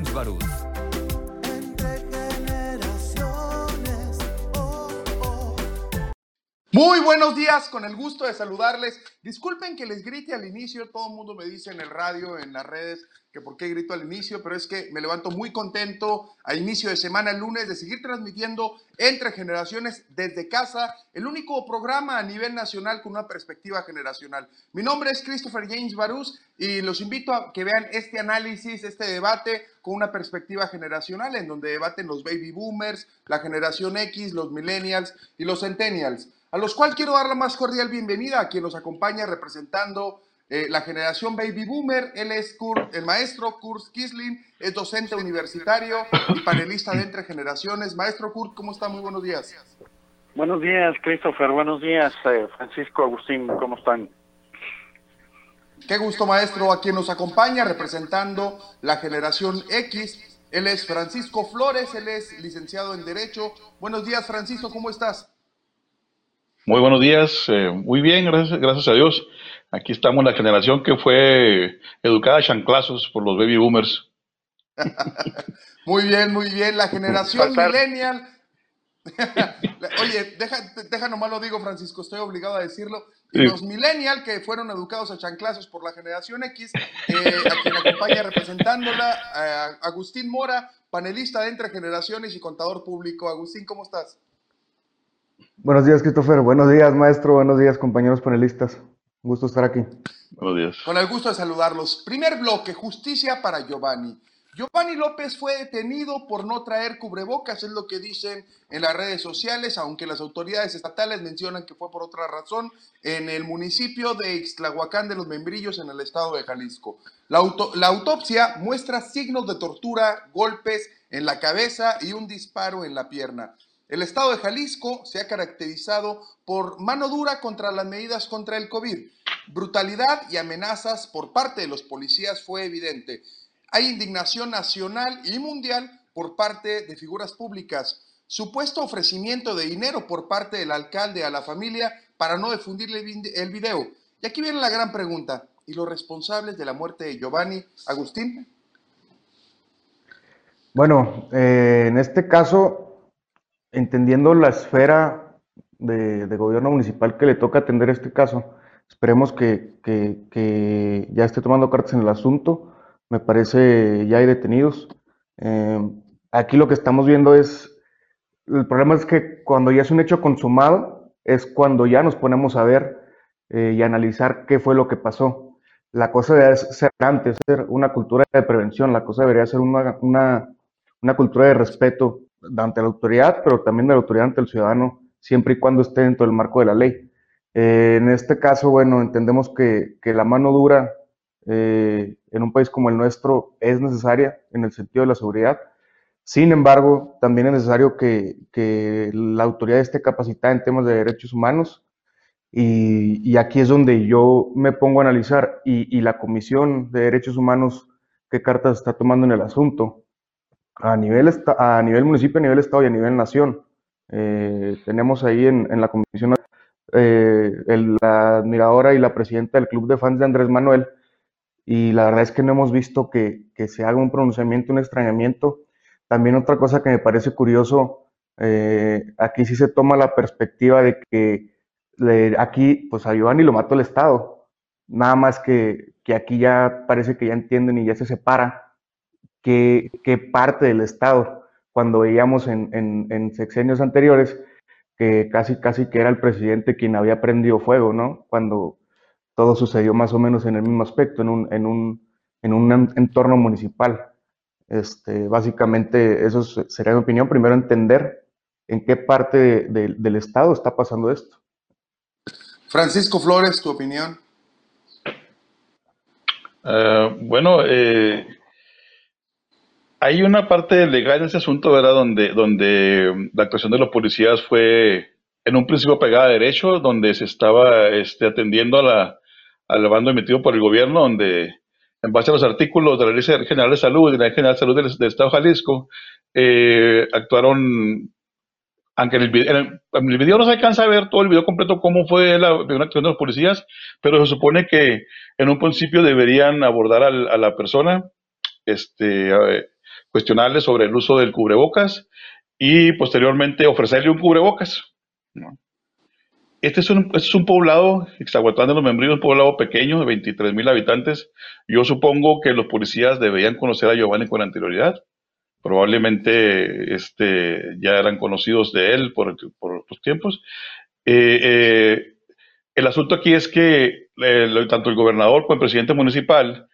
James Barús. Muy buenos días, con el gusto de saludarles. Disculpen que les grite al inicio, todo el mundo me dice en el radio, en las redes, que por qué grito al inicio, pero es que me levanto muy contento a inicio de semana, el lunes, de seguir transmitiendo entre generaciones desde casa, el único programa a nivel nacional con una perspectiva generacional. Mi nombre es Christopher James Barús y los invito a que vean este análisis, este debate con una perspectiva generacional en donde debaten los baby boomers, la generación X, los millennials y los centennials a los cuales quiero dar la más cordial bienvenida a quien nos acompaña representando eh, la generación Baby Boomer. Él es el maestro Kurt Kisling, es docente universitario y panelista de Entre Generaciones. Maestro Kurt, ¿cómo está? Muy buenos días. Buenos días, Christopher. Buenos días, eh, Francisco Agustín. ¿Cómo están? Qué gusto, maestro, a quien nos acompaña representando la generación X. Él es Francisco Flores, él es licenciado en Derecho. Buenos días, Francisco, ¿cómo estás? Muy buenos días, eh, muy bien, gracias, gracias a Dios. Aquí estamos la generación que fue educada a chanclazos por los baby boomers. muy bien, muy bien, la generación millennial. Oye, deja, deja nomás lo digo, Francisco, estoy obligado a decirlo. Los millennial que fueron educados a chanclazos por la generación X, eh, a quien acompaña representándola, eh, Agustín Mora, panelista de Entre Generaciones y contador público. Agustín, ¿cómo estás? Buenos días, Christopher. Buenos días, maestro. Buenos días, compañeros panelistas. Un gusto estar aquí. Buenos días. Con el gusto de saludarlos. Primer bloque, justicia para Giovanni. Giovanni López fue detenido por no traer cubrebocas, es lo que dicen en las redes sociales, aunque las autoridades estatales mencionan que fue por otra razón, en el municipio de Ixtlahuacán de los Membrillos, en el estado de Jalisco. La, la autopsia muestra signos de tortura, golpes en la cabeza y un disparo en la pierna. El estado de Jalisco se ha caracterizado por mano dura contra las medidas contra el COVID. Brutalidad y amenazas por parte de los policías fue evidente. Hay indignación nacional y mundial por parte de figuras públicas. Supuesto ofrecimiento de dinero por parte del alcalde a la familia para no difundir el video. Y aquí viene la gran pregunta. ¿Y los responsables de la muerte de Giovanni Agustín? Bueno, eh, en este caso entendiendo la esfera de, gobierno municipal que le toca atender este caso, esperemos que, ya esté tomando cartas en el asunto. Me parece ya hay detenidos. Eh, aquí lo que estamos viendo es, el problema es que cuando ya es un hecho consumado, es cuando ya nos ponemos a ver eh, y analizar qué fue lo que pasó. La cosa debería ser antes, ser una cultura de prevención, la cosa debería ser una, una cultura de respeto ante la autoridad, pero también de la autoridad ante el ciudadano, siempre y cuando esté dentro del marco de la ley. Eh, en este caso, bueno, entendemos que, la mano dura eh, en un país como el nuestro es necesaria en el sentido de la seguridad. Sin embargo, también es necesario que, la autoridad esté capacitada en temas de derechos humanos y, aquí es donde yo me pongo a analizar y, y la Comisión de Derechos Humanos qué cartas está tomando en el asunto a nivel, a nivel municipio, a nivel estado y a nivel nación. Eh, tenemos ahí en, la comisión eh, la admiradora y la presidenta del club de fans de Andrés Manuel, y la verdad es que no hemos visto que, se haga un pronunciamiento, un extrañamiento. También otra cosa que me parece curioso, eh, aquí sí se toma la perspectiva de que aquí, pues a Giovanni lo mató el Estado, nada más que, que aquí ya parece que ya entienden y ya se separa qué, parte del Estado, cuando veíamos en, en, sexenios anteriores que casi, casi que era el presidente quien había prendido fuego, ¿no? Cuando todo sucedió más o menos en el mismo aspecto, en un, en un, en un entorno municipal. Este, básicamente, eso sería mi opinión. Primero, entender en qué parte del Estado está pasando esto. Francisco Flores, tu opinión. Eh, bueno, eh, hay una parte legal en ese asunto, ¿verdad? Donde, donde la actuación de los policías fue en un principio pegada a derecho, donde se estaba este, atendiendo a la, al bando emitido por el gobierno, donde en base a los artículos de la Ley General de Salud y la Ley General de Salud del, Estado de Jalisco, eh, actuaron, aunque en el, video no se alcanza a ver todo el video completo cómo fue la actuación de los policías, pero se supone que en un principio deberían abordar a la persona, este, cuestionarle sobre el uso del cubrebocas y posteriormente ofrecerle un cubrebocas. Este es un, este es un poblado, Ixtahuatlán de los Membrillos, un poblado pequeño de 23 mil habitantes. Yo supongo que los policías deberían conocer a Giovanni con anterioridad. Probablemente este, ya eran conocidos de él por, por los tiempos. Eh, eh, el asunto aquí es que eh, tanto el gobernador como el presidente municipal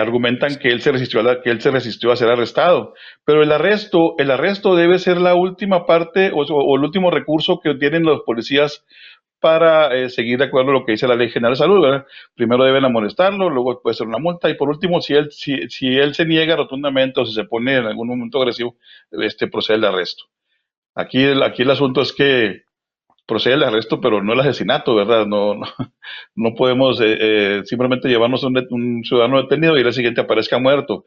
argumentan que él se resistió a que él se resistió a ser arrestado, pero el arresto el arresto debe ser la última parte o, el último recurso que tienen los policías para seguir de acuerdo a lo que dice la ley general de salud. Primero deben amonestarlo, luego puede ser una multa y por último si él si, si él se niega rotundamente o si se pone en algún momento agresivo, este procede el arresto. Aquí aquí el asunto es que procede el arresto, pero no el asesinato, ¿verdad? No, no, no podemos eh, eh, simplemente llevarnos a un, ciudadano detenido y el siguiente aparezca muerto.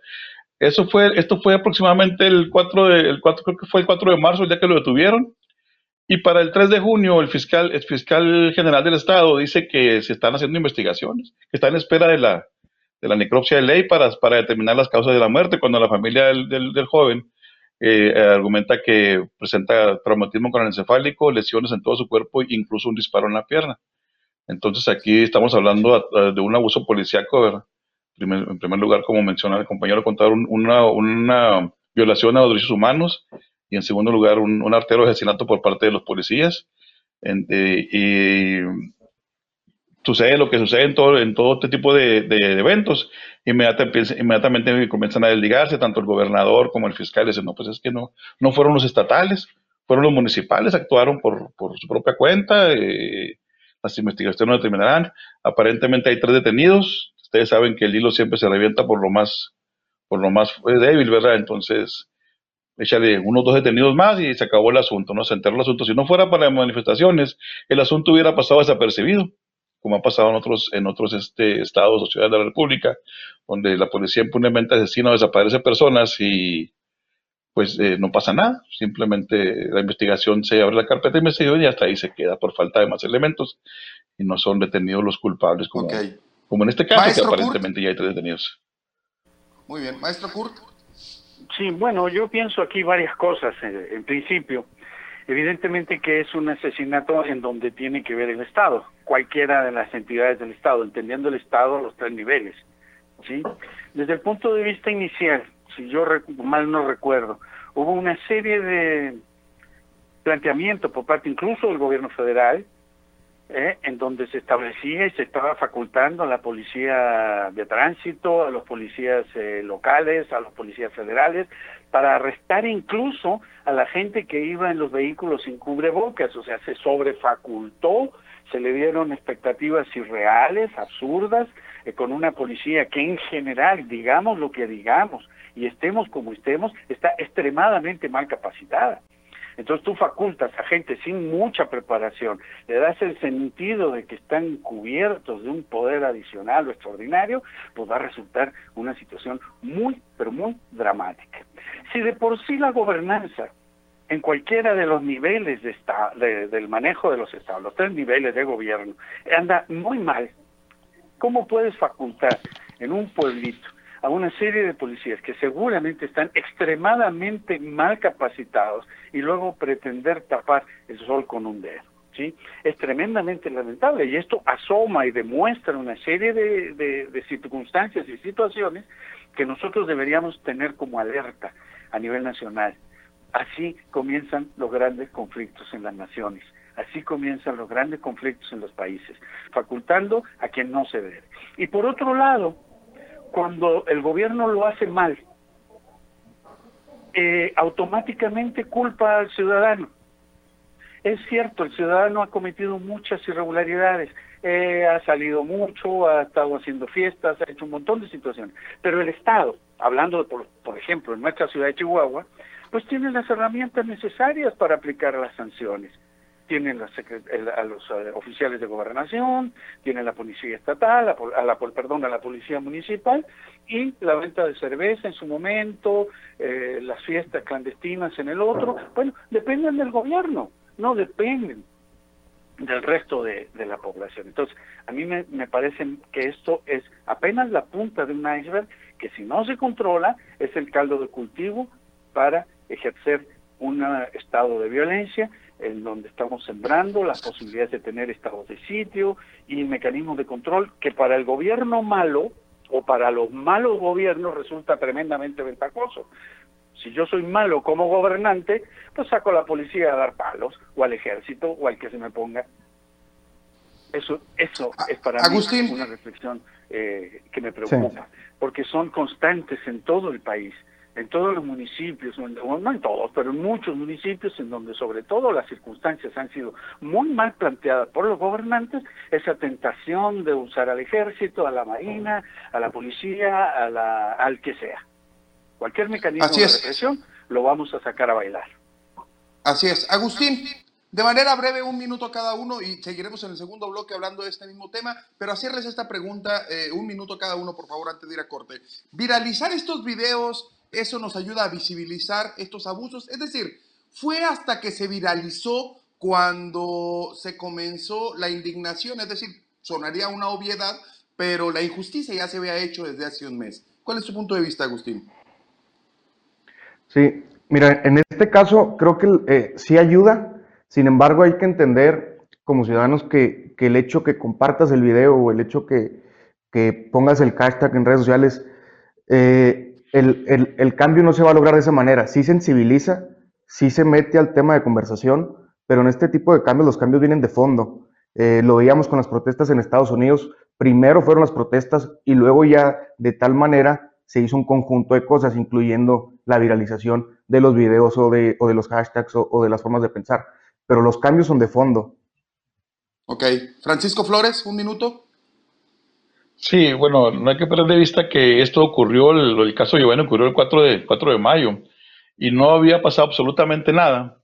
Eso fue, esto fue aproximadamente el 4 de, el 4, creo que fue el 4 de marzo, el día que lo detuvieron. Y para el 3 de junio, el fiscal, el fiscal general del Estado dice que se están haciendo investigaciones, que está en espera de la, de la necropsia de ley para, para determinar las causas de la muerte, cuando la familia del, del, del joven eh, argumenta que presenta traumatismo encefálico, lesiones en todo su cuerpo e incluso un disparo en la pierna. Entonces aquí estamos hablando de un abuso policíaco, en primer lugar, como menciona el compañero, contar una, violación a los derechos humanos y en segundo lugar un, artero asesinato por parte de los policías. Eh, y sucede lo que sucede en todo este tipo de, eventos, inmediatamente, comienzan a desligarse, tanto el gobernador como el fiscal dicen, no, pues es que no, no fueron los estatales, fueron los municipales, actuaron por, su propia cuenta, eh, las investigaciones no determinarán, aparentemente hay tres detenidos, ustedes saben que el hilo siempre se revienta por lo más, por lo más débil, ¿verdad? Entonces, échale unos dos detenidos más y se acabó el asunto, ¿no? Se enteró el asunto. Si no fuera para las manifestaciones, el asunto hubiera pasado desapercibido como ha pasado en otros, en otros este, estados o ciudades de la República, donde la policía impunemente asesina o desaparece personas y pues eh, no pasa nada, simplemente la investigación se abre la carpeta de investigación y hasta ahí se queda por falta de más elementos y no son detenidos los culpables como, como en este caso, que aparentemente ya hay tres detenidos. Muy bien, maestro Kurt. Sí, bueno, yo pienso aquí varias cosas. Eh, en principio, Evidentemente que es un asesinato en donde tiene que ver el Estado, cualquiera de las entidades del Estado, entendiendo el Estado a los tres niveles. ¿sí? Desde el punto de vista inicial, si yo mal no recuerdo, hubo una serie de planteamientos por parte incluso del gobierno federal ¿eh? en donde se establecía y se estaba facultando a la policía de tránsito, a los policías eh, locales, a los policías federales, para arrestar incluso a la gente que iba en los vehículos sin cubrebocas, o sea, se sobrefacultó, se le dieron expectativas irreales, absurdas, eh, con una policía que en general, digamos lo que digamos, y estemos como estemos, está extremadamente mal capacitada. Entonces tú facultas a gente sin mucha preparación, le das el sentido de que están cubiertos de un poder adicional o extraordinario, pues va a resultar una situación muy, pero muy dramática. Si de por sí la gobernanza en cualquiera de los niveles de del manejo de los estados, los tres niveles de gobierno, anda muy mal, ¿cómo puedes facultar en un pueblito a una serie de policías que seguramente están extremadamente mal capacitados y luego pretender tapar el sol con un dedo. ¿sí? Es tremendamente lamentable y esto asoma y demuestra una serie de, circunstancias y situaciones que nosotros deberíamos tener como alerta a nivel nacional. Así comienzan los grandes conflictos en las naciones. Así comienzan los grandes conflictos en los países, facultando a quien no se debe. Y por otro lado, cuando el gobierno lo hace mal, eh, automáticamente culpa al ciudadano. Es cierto, el ciudadano ha cometido muchas irregularidades, eh, ha salido mucho, ha estado haciendo fiestas, ha hecho un montón de situaciones, pero el Estado, hablando por, por ejemplo en nuestra ciudad de Chihuahua, pues tiene las herramientas necesarias para aplicar las sanciones tienen a los eh, oficiales de gobernación, tienen la policía estatal, a la, perdón, a la policía municipal y la venta de cerveza en su momento, eh, las fiestas clandestinas en el otro, bueno, dependen del gobierno, no dependen del resto de, la población. Entonces, a mí me, me parece que esto es apenas la punta de un iceberg que si no se controla es el caldo de cultivo para ejercer un estado de violencia en donde estamos sembrando las posibilidades de tener estados de sitio y mecanismos de control que para el gobierno malo o para los malos gobiernos resulta tremendamente ventajoso. Si yo soy malo como gobernante, pues saco a la policía a dar palos, o al ejército, o al que se me ponga. Eso, eso es para mí una reflexión eh, que me preocupa, porque son constantes en todo el país, en todos los municipios, no en todos, pero en muchos municipios en donde sobre todo las circunstancias han sido muy mal planteadas por los gobernantes, esa tentación de usar al ejército, a la marina, a la policía, a la, al que sea. Cualquier mecanismo de represión lo vamos a sacar a bailar. Así es. Agustín, de manera breve, un minuto cada uno y seguiremos en el segundo bloque hablando de este mismo tema, pero hacerles esta pregunta, eh, un minuto cada uno, por favor, antes de ir a corte. Viralizar estos videos, eso nos ayuda a visibilizar estos abusos. Es decir, fue hasta que se viralizó cuando se comenzó la indignación, es decir, sonaría una obviedad, pero la injusticia ya se había hecho desde hace un mes. ¿Cuál es su punto de vista, Agustín? Sí, mira, en este caso creo que eh, sí ayuda, sin embargo hay que entender como ciudadanos que, el hecho que compartas el video o el hecho que, pongas el hashtag en redes sociales, eh, el, cambio no se va a lograr de esa manera. Sí sensibiliza, sí se mete al tema de conversación, pero en este tipo de cambios los cambios vienen de fondo. Eh, lo veíamos con las protestas en Estados Unidos. Primero fueron las protestas y luego ya de tal manera se hizo un conjunto de cosas, incluyendo la viralización de los videos o de, o de los hashtags o, de las formas de pensar. Pero los cambios son de fondo. Ok. Francisco Flores, un minuto. Sí, bueno, no hay que perder de vista que esto ocurrió, el, caso de Giovanni ocurrió el 4 de, 4 de mayo y no había pasado absolutamente nada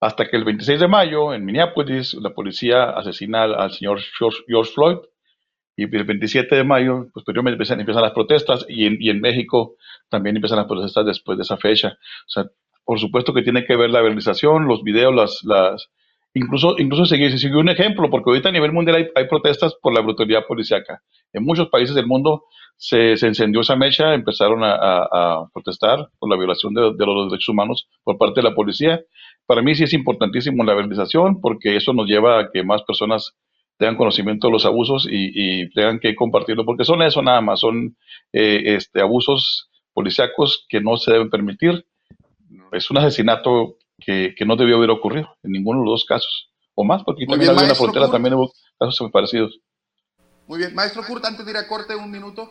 hasta que el 26 de mayo en Minneapolis la policía asesina al, señor George Floyd y el 27 de mayo, pues empiezan, las protestas y en, y en, México también empiezan las protestas después de esa fecha. O sea, por supuesto que tiene que ver la verbalización, los videos, las incluso, incluso se siguió un ejemplo, porque ahorita a nivel mundial hay, protestas por la brutalidad policíaca. En muchos países del mundo se, se encendió esa mecha, empezaron a, protestar por la violación de, de, los derechos humanos por parte de la policía. Para mí sí es importantísimo la verbalización, porque eso nos lleva a que más personas tengan conocimiento de los abusos y, tengan que compartirlo, porque son eso nada más, son eh, este, abusos policíacos que no se deben permitir. Es un asesinato que, no debió haber ocurrido en ninguno de los dos casos, o más, porque también había una frontera, también hubo casos parecidos. Muy bien, maestro Kurt, antes de ir a corte, un minuto.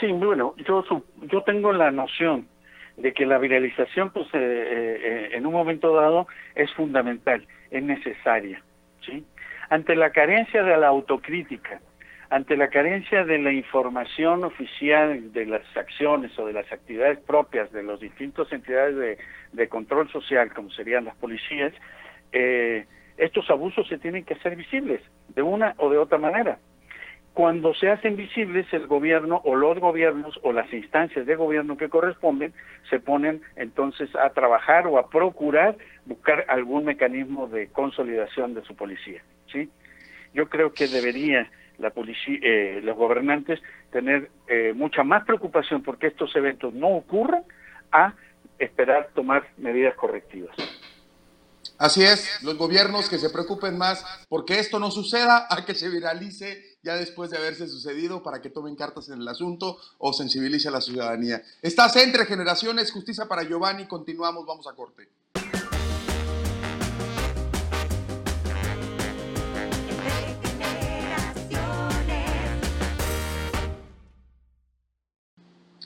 Sí, bueno, yo, yo tengo la noción de que la viralización, pues, eh, eh, en un momento dado es fundamental, es necesaria, ¿sí? ante la carencia de la autocrítica, ante la carencia de la información oficial de las acciones o de las actividades propias de las distintas entidades de, control social, como serían las policías, eh, estos abusos se tienen que hacer visibles de una o de otra manera. Cuando se hacen visibles, el gobierno o los gobiernos o las instancias de gobierno que corresponden se ponen entonces a trabajar o a procurar buscar algún mecanismo de consolidación de su policía. ¿sí? Yo creo que debería la policía, eh, los gobernantes tener eh, mucha más preocupación porque estos eventos no ocurran a esperar tomar medidas correctivas. Así es, los gobiernos que se preocupen más porque esto no suceda, a que se viralice ya después de haberse sucedido para que tomen cartas en el asunto o sensibilice a la ciudadanía. Estás entre generaciones, justicia para Giovanni, continuamos, vamos a corte.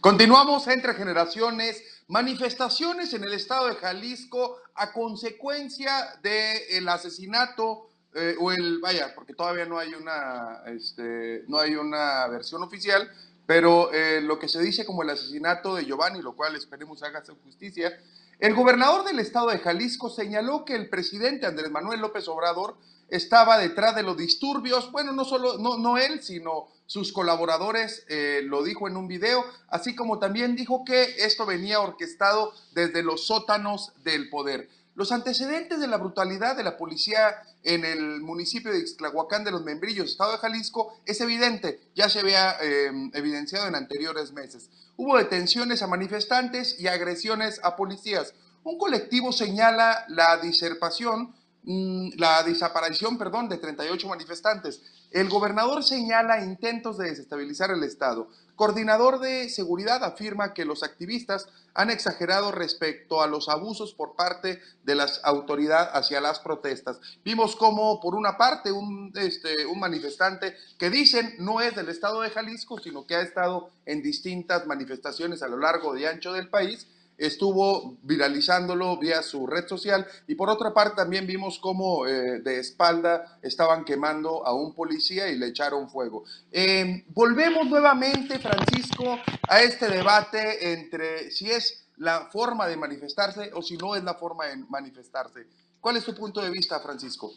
Continuamos entre generaciones, manifestaciones en el estado de Jalisco a consecuencia del asesinato eh, o el, vaya, porque todavía no hay una, este, no hay una versión oficial, pero eh, lo que se dice como el asesinato de Giovanni, lo cual esperemos haga justicia, el gobernador del estado de Jalisco señaló que el presidente Andrés Manuel López Obrador estaba detrás de los disturbios, bueno, no solo, no, no él, sino sus colaboradores, eh, lo dijo en un video, así como también dijo que esto venía orquestado desde los sótanos del poder. Los antecedentes de la brutalidad de la policía en el municipio de Ixtlahuacán de los Membrillos, estado de Jalisco, es evidente, ya se había em, evidenciado en anteriores meses. Hubo detenciones a manifestantes y agresiones a policías. Un colectivo señala la diserpación la desaparición, perdón, de 38 manifestantes. El gobernador señala intentos de desestabilizar el Estado. Coordinador de seguridad afirma que los activistas han exagerado respecto a los abusos por parte de las autoridades hacia las protestas. Vimos como, por una parte, un, este, un manifestante que dicen no es del Estado de Jalisco, sino que ha estado en distintas manifestaciones a lo largo y ancho del país, estuvo viralizándolo vía su red social y por otra parte también vimos cómo eh, de espalda estaban quemando a un policía y le echaron fuego. Em, volvemos nuevamente, Francisco, a este debate entre si es la forma de manifestarse o si no es la forma de manifestarse. ¿Cuál es tu punto de vista, Francisco?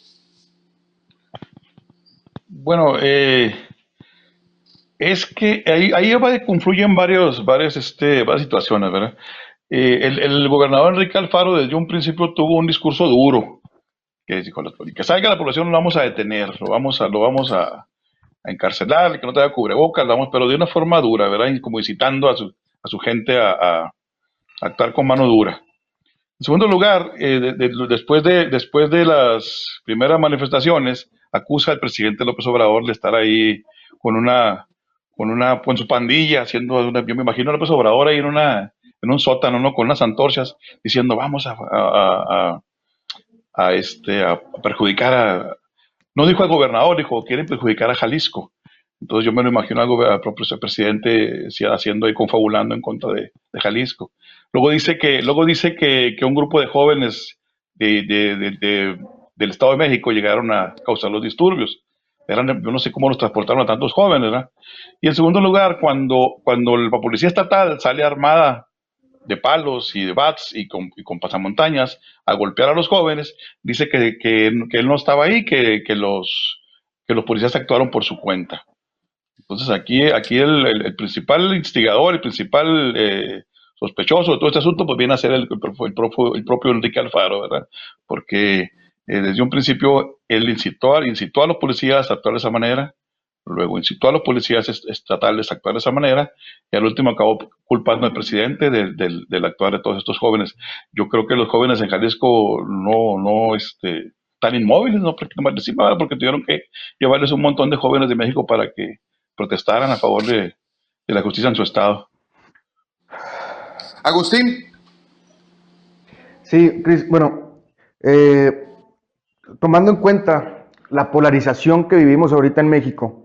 Bueno, eh, es que ahí, confluyen varios, este, varias situaciones, ¿verdad? Eh, el, gobernador Enrique Alfaro desde un principio tuvo un discurso duro, que dijo, que salga la población lo vamos a detener, lo vamos a, lo vamos a, encarcelar, que no tenga cubrebocas, vamos, pero de una forma dura, ¿verdad? como incitando a su, a su gente a, actuar con mano dura. En segundo lugar, eh, después, de, después de las primeras manifestaciones, acusa al presidente López Obrador de estar ahí con una, con una, con su pandilla, haciendo una, yo me imagino López Obrador ahí en una, en un sótano, ¿no? Con unas antorchas, diciendo, vamos a, a, este, a perjudicar a... No dijo al gobernador, dijo, quieren perjudicar a Jalisco. Entonces yo me lo imagino al, propio presidente haciendo y confabulando en contra de, Jalisco. Luego dice que, luego dice que, un grupo de jóvenes de, del Estado de México llegaron a causar los disturbios. Eran, yo no sé cómo los transportaron a tantos jóvenes, ¿verdad? Y en segundo lugar, cuando, cuando la policía estatal sale armada de palos y de bats y con, pasamontañas a golpear a los jóvenes, dice que, él no estaba ahí, que, los, que los policías actuaron por su cuenta. Entonces aquí, aquí el, principal instigador, el principal eh, sospechoso de todo este asunto, pues viene a ser el, el, propio, Enrique Alfaro, ¿verdad? Porque eh, desde un principio él incitó, incitó a los policías a actuar de esa manera, Luego incitó a los policías estatales a actuar de esa manera y al último acabó culpando al presidente del, actuar de todos estos jóvenes. Yo creo que los jóvenes en Jalisco no, no este, están inmóviles, no porque, porque tuvieron que llevarles un montón de jóvenes de México para que protestaran a favor de, la justicia en su estado. Agustín. Sí, Cris, bueno, eh, tomando en cuenta la polarización que vivimos ahorita en México,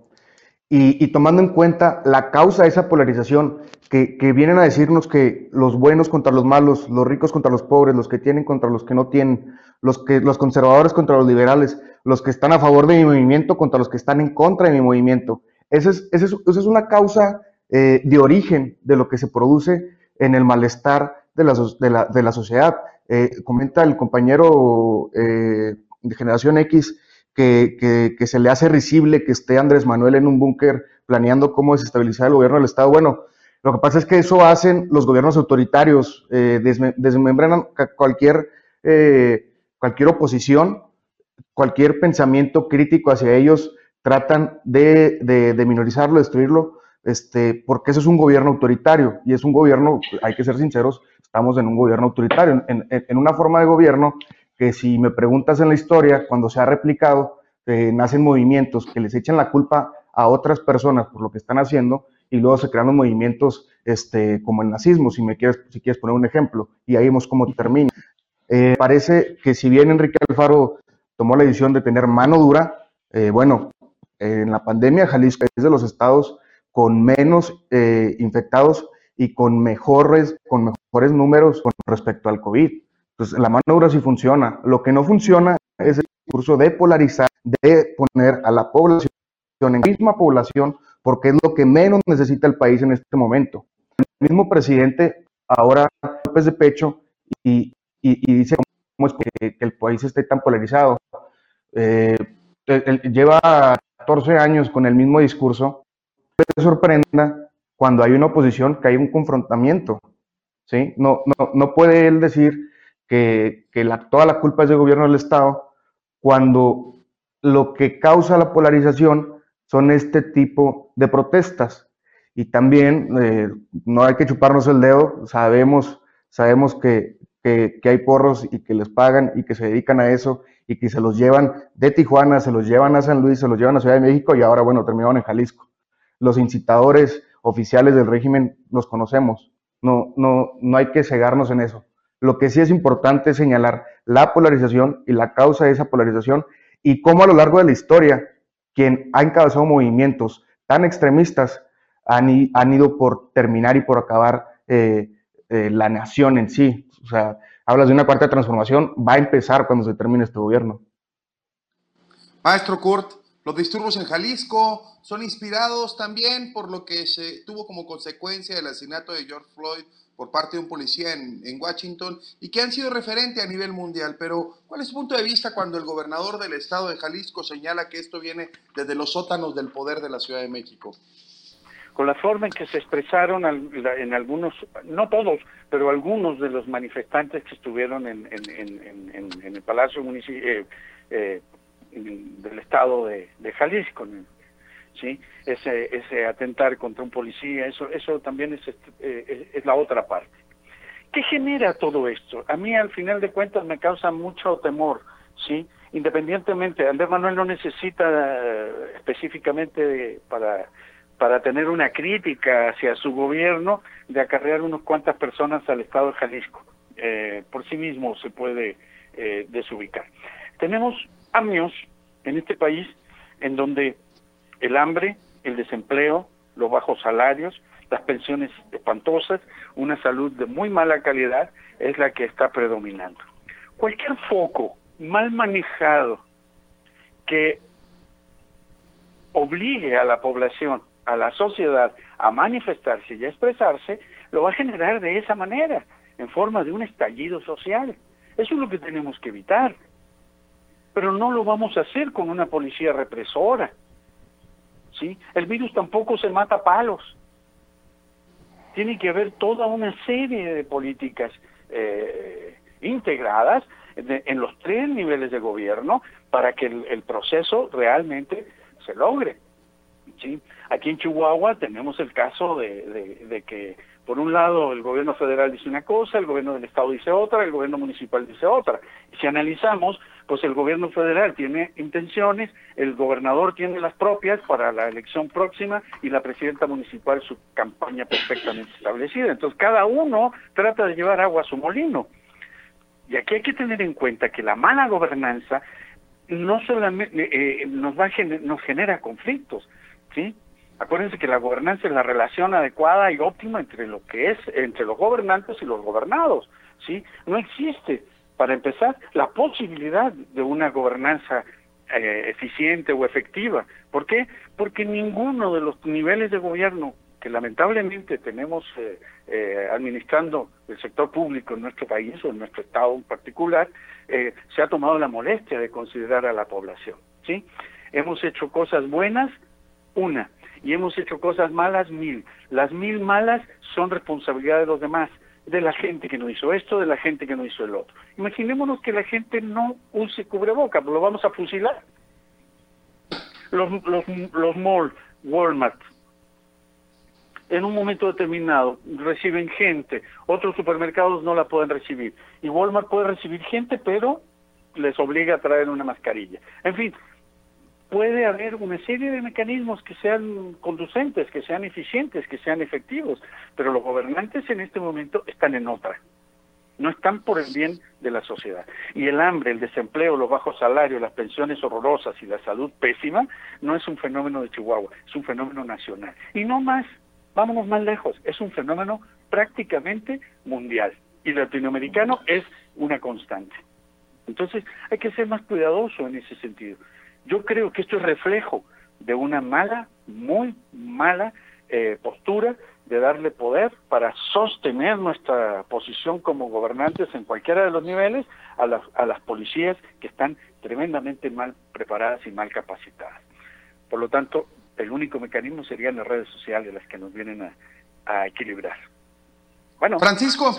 y, tomando en cuenta la causa de esa polarización, que, vienen a decirnos que los buenos contra los malos, los ricos contra los pobres, los que tienen contra los que no tienen, los, que, los conservadores contra los liberales, los que están a favor de mi movimiento contra los que están en contra de mi movimiento. Esa es, es, es una causa eh, de origen de lo que se produce en el malestar de la, de la, de la sociedad. Eh, comenta el compañero eh, de Generación X que, se le hace risible que esté Andrés Manuel en un búnker planeando cómo desestabilizar el gobierno del Estado. Bueno, lo que pasa es que eso hacen los gobiernos autoritarios, eh, desmembran cualquier, eh, cualquier oposición, cualquier pensamiento crítico hacia ellos, tratan de, de, minorizarlo, destruirlo, este, porque eso es un gobierno autoritario y es un gobierno, hay que ser sinceros, estamos en un gobierno autoritario, en, en una forma de gobierno que si me preguntas en la historia, cuando se ha replicado, eh, nacen movimientos que les echan la culpa a otras personas por lo que están haciendo y luego se crean los movimientos este, como el nazismo, si me quieres, si quieres poner un ejemplo, y ahí vemos cómo termina. Eh, parece que si bien Enrique Alfaro tomó la decisión de tener mano dura, eh, bueno, en la pandemia Jalisco es de los estados con menos infectados y con mejores, con mejores números con respecto al COVID. Entonces, la mano dura sí funciona. Lo que no funciona es el discurso de polarizar, de poner a la población en la misma población, porque es lo que menos necesita el país en este momento. El mismo presidente ahora golpes de pecho y, dice cómo es que, el país esté tan polarizado. Eh, lleva 14 años con el mismo discurso. Se sorprenda cuando hay una oposición que hay un confrontamiento. ¿sí? No, no, no puede él decir que, toda la culpa es del gobierno del Estado, cuando lo que causa la polarización son este tipo de protestas. Y también eh, no hay que chuparnos el dedo, sabemos, sabemos que, que, hay porros y que les pagan y que se dedican a eso y que se los llevan de Tijuana, se los llevan a San Luis, se los llevan a Ciudad de México y ahora, bueno, terminaron en Jalisco. Los incitadores oficiales del régimen los conocemos. No, no, no hay que cegarnos en eso. Lo que sí es importante es señalar la polarización y la causa de esa polarización y cómo a lo largo de la historia quien ha encabezado movimientos tan extremistas han, han ido por terminar y por acabar eh, eh, la nación en sí. O sea, hablas de una cuarta transformación, va a empezar cuando se termine este gobierno. Maestro Kurt, los disturbios en Jalisco son inspirados también por lo que se tuvo como consecuencia el asesinato de George Floyd por parte de un policía en, en, Washington y que han sido referente a nivel mundial. Pero, ¿cuál es su punto de vista cuando el gobernador del estado de Jalisco señala que esto viene desde los sótanos del poder de la Ciudad de México? Con la forma en que se expresaron en algunos, no todos, pero algunos de los manifestantes que estuvieron en, el Palacio Municipal eh, eh, del estado de, Jalisco, ¿sí? Ese, ese atentar contra un policía, eso, eso también es, eh, es, la otra parte. ¿Qué genera todo esto? A mí al final de cuentas me causa mucho temor, ¿sí? Independientemente, Andrés Manuel no necesita eh, específicamente para, para tener una crítica hacia su gobierno de acarrear unas cuantas personas al estado de Jalisco. Eh, por sí mismo se puede desubicar. Tenemos años en este país en donde el hambre, el desempleo, los bajos salarios, las pensiones espantosas, una salud de muy mala calidad es la que está predominando. Cualquier foco mal manejado que obligue a la población, a la sociedad a manifestarse y a expresarse, lo va a generar de esa manera, en forma de un estallido social. Eso es lo que tenemos que evitar. Pero no lo vamos a hacer con una policía represora. ¿Sí? El virus tampoco se mata a palos. Tiene que haber toda una serie de políticas eh, integradas en los tres niveles de gobierno para que el, proceso realmente se logre. ¿sí? Aquí en Chihuahua tenemos el caso de que por un lado, el gobierno federal dice una cosa, el gobierno del estado dice otra, el gobierno municipal dice otra. Si analizamos, pues el gobierno federal tiene intenciones, el gobernador tiene las propias para la elección próxima y la presidenta municipal su campaña perfectamente establecida. Entonces, cada uno trata de llevar agua a su molino. Y aquí hay que tener en cuenta que la mala gobernanza no solamente eh, nos va nos genera conflictos, ¿sí? Acuérdense que la gobernanza es la relación adecuada y óptima entre lo que es entre los gobernantes y los gobernados, ¿sí? No existe, para empezar, la posibilidad de una gobernanza eh, eficiente o efectiva. ¿Por qué? Porque ninguno de los niveles de gobierno que lamentablemente tenemos eh, eh, administrando el sector público en nuestro país o en nuestro estado en particular, se ha tomado la molestia de considerar a la población. ¿sí? Hemos hecho cosas buenas, una, y hemos hecho cosas malas mil. Las mil malas son responsabilidad de los demás, de la gente que no hizo esto, de la gente que no hizo el otro. Imaginémonos que la gente no use cubreboca, lo vamos a fusilar. Los, los, los malls, Walmart, en un momento determinado reciben gente, otros supermercados no la pueden recibir. Y Walmart puede recibir gente, pero les obliga a traer una mascarilla. En fin, puede haber una serie de mecanismos que sean conducentes, que sean eficientes, que sean efectivos, pero los gobernantes en este momento están en otra. No están por el bien de la sociedad. Y el hambre, el desempleo, los bajos salarios, las pensiones horrorosas y la salud pésima no es un fenómeno de Chihuahua, es un fenómeno nacional. Y no más, vámonos más lejos, es un fenómeno prácticamente mundial. Y latinoamericano es una constante. Entonces hay que ser más cuidadoso en ese sentido. Yo creo que esto es reflejo de una mala, muy mala eh, postura de darle poder para sostener nuestra posición como gobernantes en cualquiera de los niveles a las, a las policías que están tremendamente mal preparadas y mal capacitadas. Por lo tanto, el único mecanismo serían las redes sociales las que nos vienen a, a equilibrar. Bueno. Francisco,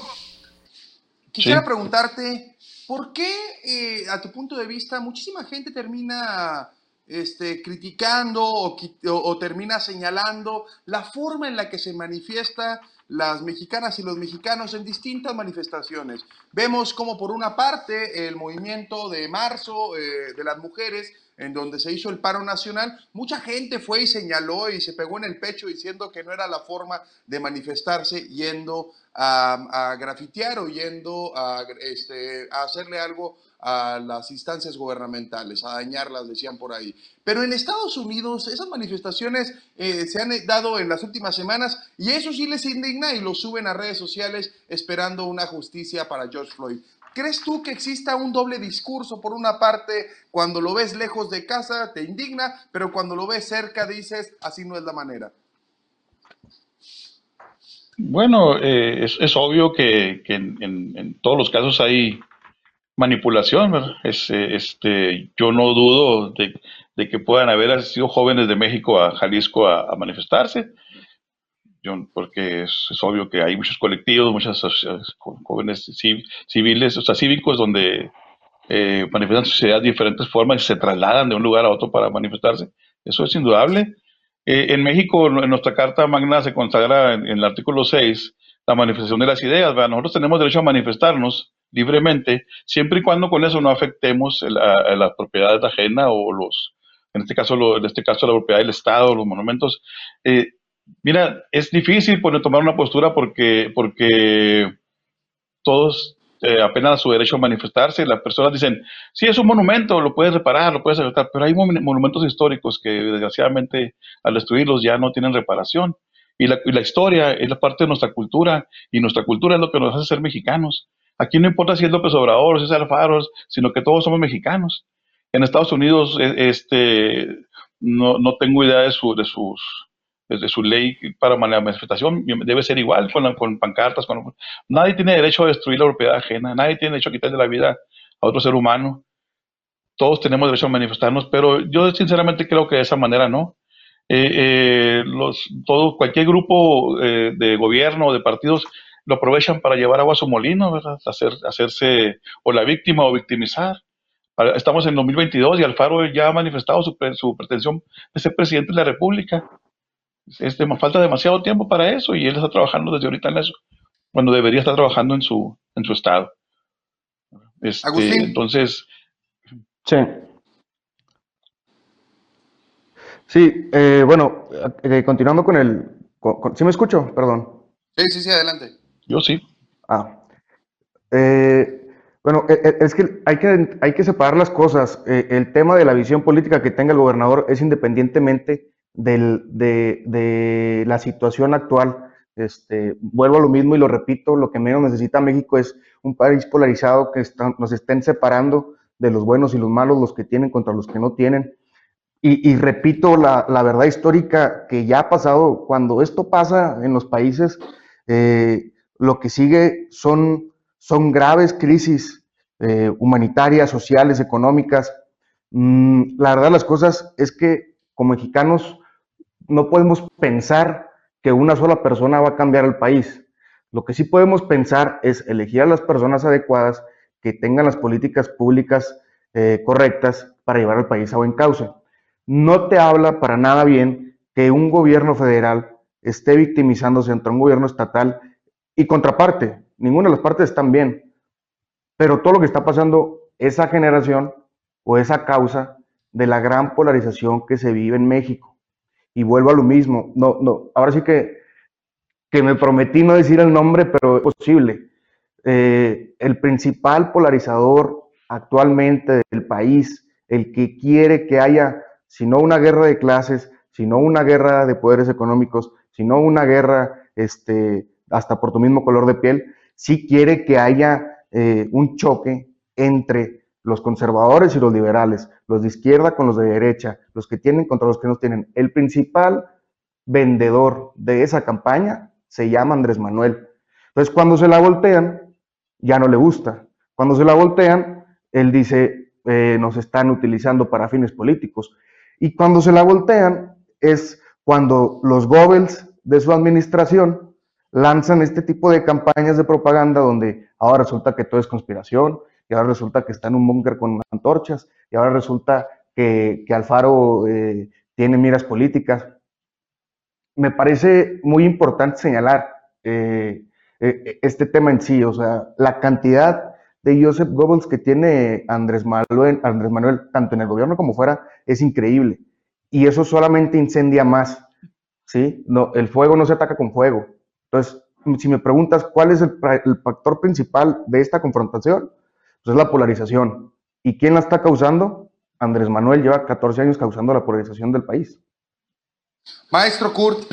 quisiera preguntarte, ¿por qué, eh, a tu punto de vista, muchísima gente termina este, criticando o, termina señalando la forma en la que se manifiesta las mexicanas y los mexicanos en distintas manifestaciones. Vemos como por una parte el movimiento de marzo eh, de las mujeres en donde se hizo el paro nacional, mucha gente fue y señaló y se pegó en el pecho diciendo que no era la forma de manifestarse yendo a, grafitear o yendo a, este, a hacerle algo a las instancias gubernamentales, a dañarlas, decían por ahí. Pero en Estados Unidos esas manifestaciones eh, se han dado en las últimas semanas y eso sí les indigna y lo suben a redes sociales esperando una justicia para George Floyd. ¿Crees tú que exista un doble discurso? Por una parte, cuando lo ves lejos de casa te indigna, pero cuando lo ves cerca dices, así no es la manera. Bueno, eh, es, obvio que, en, todos los casos hay manipulación, ¿verdad? este, yo no dudo de, que puedan haber sido jóvenes de México a Jalisco a manifestarse porque es, obvio que hay muchos colectivos, muchas jóvenes civiles, o sea, cívicos, donde eh, manifiestan su de diferentes formas y se trasladan de un lugar a otro para manifestarse. Eso es indudable. Eh, en México, en nuestra Carta Magna se consagra en, el artículo 6 la manifestación de las ideas. Nosotros tenemos derecho a manifestarnos libremente, siempre y cuando con eso no afectemos la, las propiedades ajenas o los, en este caso, en este caso la propiedad del Estado, los monumentos. Eh, Mira, es difícil poner, tomar una postura porque, porque todos eh, apenas a su derecho a manifestarse. Las personas dicen, sí, es un monumento, lo puedes reparar, lo puedes aceptar, pero hay monumentos históricos que desgraciadamente al destruirlos ya no tienen reparación. Y la, y la, historia es la parte de nuestra cultura y nuestra cultura es lo que nos hace ser mexicanos. Aquí no importa si es López Obrador si es Alfaro, sino que todos somos mexicanos. En Estados Unidos, e, este, no, no tengo idea de, su, de sus desde su ley para la manifestación debe ser igual con, con pancartas. Con, nadie tiene derecho a destruir la propiedad ajena, nadie tiene derecho a quitarle la vida a otro ser humano. Todos tenemos derecho a manifestarnos, pero yo sinceramente creo que de esa manera no. Eh, eh, los, todo, cualquier grupo eh, de gobierno o de partidos lo aprovechan para llevar agua a su molino. Hacer, hacerse o la víctima o victimizar. Estamos en 2022 y Alfaro ya ha manifestado su, su pretensión de ser presidente de la República este, falta demasiado tiempo para eso y él está trabajando desde ahorita en eso, cuando debería estar trabajando en su, en su estado. Este, entonces. Sí. Sí, eh, bueno, eh, continuando con el. ¿Sí me escucho? Perdón. Sí, sí, sí, adelante. Yo sí. Ah. Eh, bueno, es que hay, que hay que separar las cosas. el tema de la visión política que tenga el gobernador es independientemente de, la situación actual. Este, vuelvo a lo mismo y lo repito, lo que menos necesita México es un país polarizado que nos estén separando de los buenos y los malos, los que tienen contra los que no tienen. Y, repito la, verdad histórica que ya ha pasado, cuando esto pasa en los países, eh, lo que sigue son, son graves crisis eh, humanitarias, sociales, económicas. Mm, la verdad las cosas es que como mexicanos no podemos pensar que una sola persona va a cambiar el país. Lo que sí podemos pensar es elegir a las personas adecuadas que tengan las políticas públicas eh, correctas para llevar al país a buen cauce. No te habla para nada bien que un gobierno federal esté victimizándose ante un gobierno estatal y contraparte. Ninguna de las partes están bien. Pero todo lo que está pasando, esa generación o esa causa de la gran polarización que se vive en México y vuelvo a lo mismo. No, no, ahora sí que, que me prometí no decir el nombre, pero es posible. Eh, el principal polarizador actualmente del país, el que quiere que haya, si no una guerra de clases, sino una guerra de poderes económicos, sino una guerra este, hasta por tu mismo color de piel, sí quiere que haya eh, un choque entre los conservadores y los liberales, los de izquierda con los de derecha, los que tienen contra los que no tienen. El principal vendedor de esa campaña se llama Andrés Manuel. Entonces, cuando se la voltean, ya no le gusta. Cuando se la voltean, él dice, eh, nos están utilizando para fines políticos. Y cuando se la voltean, es cuando los Goebbels de su administración lanzan este tipo de campañas de propaganda donde ahora resulta que todo es conspiración, y ahora resulta que está en un búnker con antorchas, y ahora resulta que, Alfaro eh, tiene miras políticas. Me parece muy importante señalar eh, eh, este tema en sí, o sea, la cantidad de Joseph Goebbels que tiene Andrés Manuel, Andrés Manuel, tanto en el gobierno como fuera, es increíble. Y eso solamente incendia más. ¿sí? No, el fuego no se ataca con fuego. Entonces, si me preguntas cuál es el, factor principal de esta confrontación, pues es la polarización. ¿Y quién la está causando? Andrés Manuel lleva 14 años causando la polarización del país. Maestro Kurt,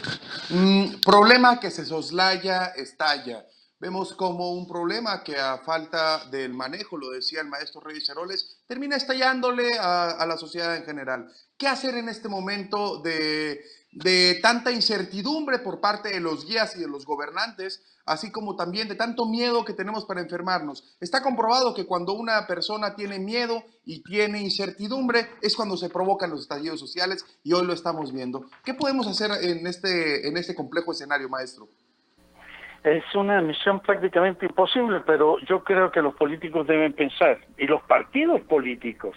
mm, problema que se soslaya, estalla. Vemos como un problema que a falta del manejo, lo decía el maestro Reyes Heroles, termina estallándole a la sociedad en general. ¿Qué hacer en este momento de de tanta incertidumbre por parte de los guías y de los gobernantes, así como también de tanto miedo que tenemos para enfermarnos. Está comprobado que cuando una persona tiene miedo y tiene incertidumbre es cuando se provocan los estallidos sociales y hoy lo estamos viendo. ¿Qué podemos hacer en este, en este complejo escenario, maestro? Es una misión prácticamente imposible, pero yo creo que los políticos deben pensar, y los partidos políticos,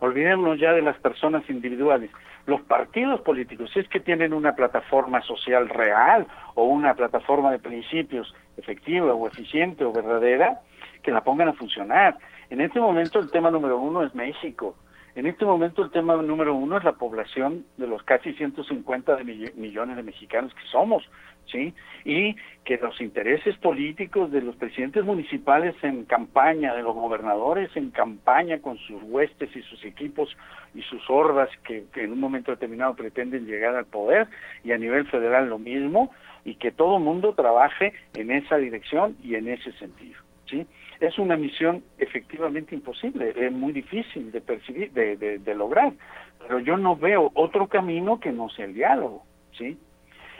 olvidémonos ya de las personas individuales, los partidos políticos, si es que tienen una plataforma social real o una plataforma de principios efectiva o eficiente o verdadera, que la pongan a funcionar. En este momento el tema número uno es México. En este momento el tema número uno es la población de los casi 150 de millones de mexicanos que somos. ¿Sí? Y que los intereses políticos de los presidentes municipales en campaña, de los gobernadores en campaña con sus huestes y sus equipos y sus hordas que, en un momento determinado pretenden llegar al poder y a nivel federal lo mismo y que todo mundo trabaje en esa dirección y en ese sentido, ¿sí? Es una misión efectivamente imposible, es muy difícil de percibir, de, de, de lograr, pero yo no veo otro camino que no sea el diálogo, ¿sí?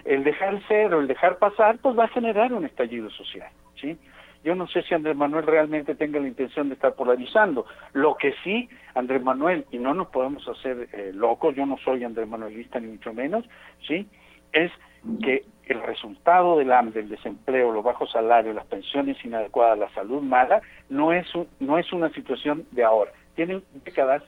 El dejar ser o el dejar pasar, pues va a generar un estallido social, ¿sí? Yo no sé si Andrés Manuel realmente tenga la intención de estar polarizando. Lo que sí, Andrés Manuel, y no nos podemos hacer eh, locos, yo no soy Andrés Manuelista ni mucho menos, ¿sí? Es que el resultado del hambre, el desempleo, los bajos salarios, las pensiones inadecuadas, la salud mala, no es, no es una situación de ahora. Tiene décadas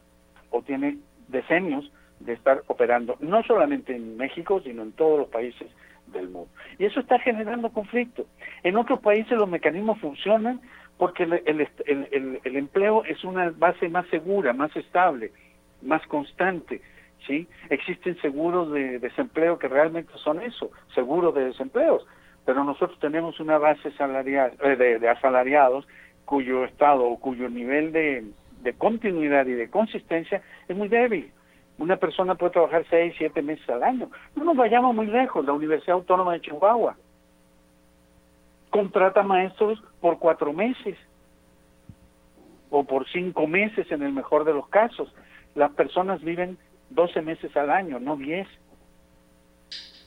o tiene decenios de estar operando no solamente en México, sino en todos los países del mundo. Y eso está generando conflicto. En otros países los mecanismos funcionan porque el, el, empleo es una base más segura, más estable, más constante. ¿sí? Existen seguros de desempleo que realmente son eso, seguros de desempleos, pero nosotros tenemos una base salarial, eh, de, de asalariados cuyo estado o cuyo nivel de, de continuidad y de consistencia es muy débil. Una persona puede trabajar seis, siete meses al año. No nos vayamos muy lejos. La Universidad Autónoma de Chihuahua contrata maestros por cuatro meses o por cinco meses en el mejor de los casos. Las personas viven doce meses al año, no diez.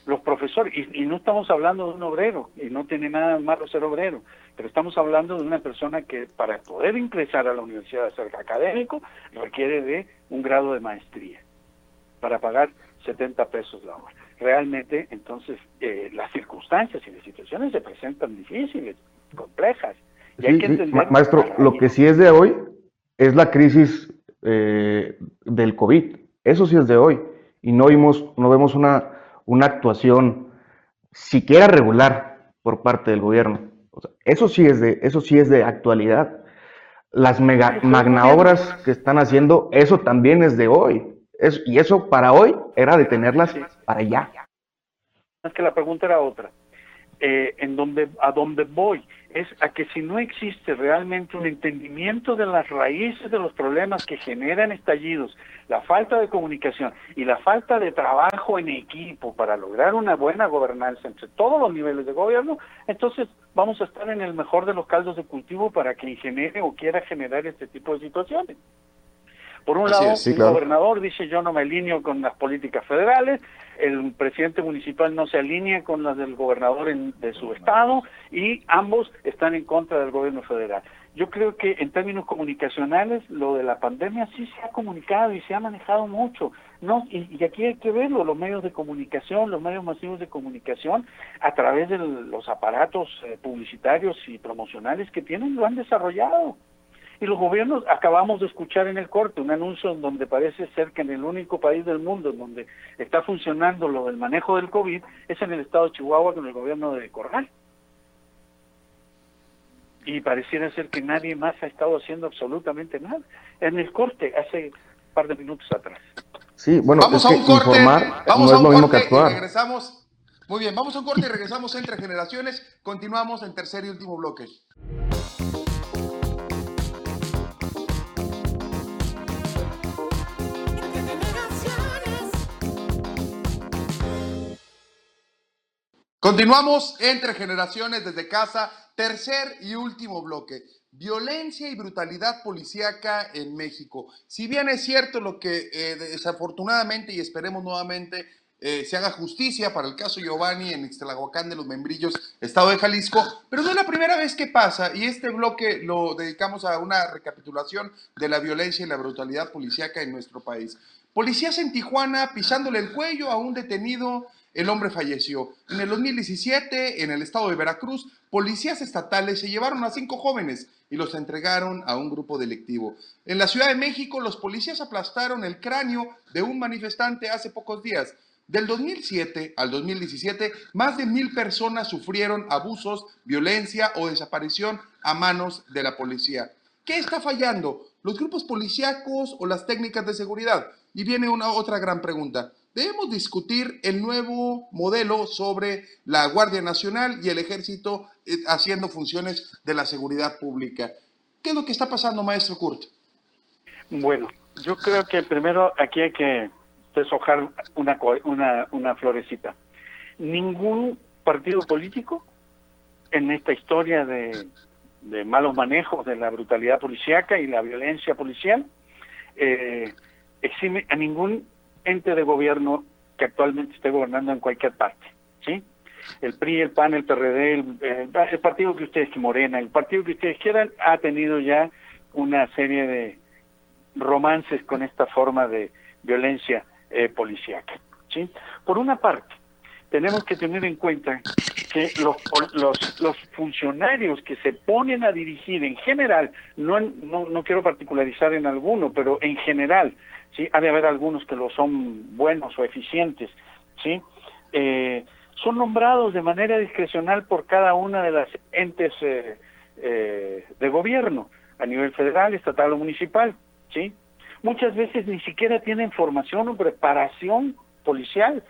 Los profesores, y, no estamos hablando de un obrero, y no tiene nada malo ser obrero, pero estamos hablando de una persona que para poder ingresar a la universidad a ser académico requiere de un grado de maestría para pagar 70 pesos la hora. Realmente, entonces, eh, las circunstancias y las situaciones se presentan difíciles, complejas. Y hay que entender maestro, lo que sí es de hoy es la crisis eh, del COVID. Eso sí es de hoy. Y no, vimos, no vemos una, una actuación siquiera regular por parte del gobierno. eso, sí es de, eso sí es de actualidad. Las mega, magna obras que están haciendo, eso también es de hoy y eso para hoy era detenerlas para allá. Es que la pregunta era otra. Eh, en donde, a dónde voy es a que si no existe realmente un entendimiento de las raíces de los problemas que generan estallidos, la falta de comunicación y la falta de trabajo en equipo para lograr una buena gobernanza entre todos los niveles de gobierno, entonces vamos a estar en el mejor de los caldos de cultivo para quien genere o quiera generar este tipo de situaciones. Por un lado, el gobernador dice yo no me alineo con las políticas federales, el presidente municipal no se alinea con las del gobernador de su estado y ambos están en contra del gobierno federal. yo creo que en términos comunicacionales lo de la pandemia sí se ha comunicado y se ha manejado mucho. No, y, aquí hay que verlo, los medios de comunicación, los medios masivos de comunicación, a través de los aparatos eh, publicitarios y promocionales que tienen, lo han desarrollado. Y los gobiernos, acabamos de escuchar en el corte un anuncio en donde parece ser que en el único país del mundo en donde está funcionando lo del manejo del COVID es en el estado de Chihuahua con el gobierno de Corral y pareciera ser que nadie más ha estado haciendo absolutamente nada. En el corte, hace un par de minutos atrás. Sí, bueno, vamos a un corte, informar vamos no a un es lo mismo que corte actuar. y regresamos. Muy bien, vamos a un corte y regresamos entre generaciones. Continuamos en tercer y último bloque. Continuamos entre generaciones desde casa, tercer y último bloque. Violencia y brutalidad policíaca en México. Si bien es cierto lo que eh, desafortunadamente y esperemos nuevamente eh, se haga justicia para el caso Giovanni en Ixtlahuacán de los Membrillos, Estado de Jalisco, pero no es la primera vez que pasa y este bloque lo dedicamos a una recapitulación de la violencia y la brutalidad policíaca en nuestro país. Policías en Tijuana pisándole el cuello a un detenido el hombre falleció. En el 2017, en el estado de Veracruz, policías estatales se llevaron a cinco jóvenes y los entregaron a un grupo delictivo. En la Ciudad de México, los policías aplastaron el cráneo de un manifestante hace pocos días. Del 2007 al 2017, más de mil personas sufrieron abusos, violencia o desaparición a manos de la policía. ¿Qué está fallando? ¿Los grupos policíacos o las técnicas de seguridad? Y viene una otra gran pregunta debemos discutir el nuevo modelo sobre la Guardia Nacional y el Ejército eh, haciendo funciones de la seguridad pública. ¿Qué es lo que está pasando, maestro Kurt? Bueno, yo creo que primero aquí hay que deshojar una, una, una florecita. Ningún partido político en esta historia de, de malos manejos de la brutalidad policíaca y la violencia policial eh, exime a ningún ente de gobierno que actualmente esté gobernando en cualquier parte, ¿sí? El PRI, el PAN, el PRD, el, partido que ustedes, Morena, el partido que ustedes quieran, ha tenido ya una serie de romances con esta forma de violencia eh, policíaca, ¿sí? Por una parte, tenemos que tener en cuenta que los, los, los funcionarios que se ponen a dirigir en general, no, no, no quiero particularizar en alguno, pero en general, ¿sí? Ha de haber algunos que lo son buenos o eficientes, ¿sí? Eh, son nombrados de manera discrecional por cada una de las entes eh, eh, de gobierno, a nivel federal, estatal o municipal, ¿sí? Muchas veces ni siquiera tienen formación o preparación policial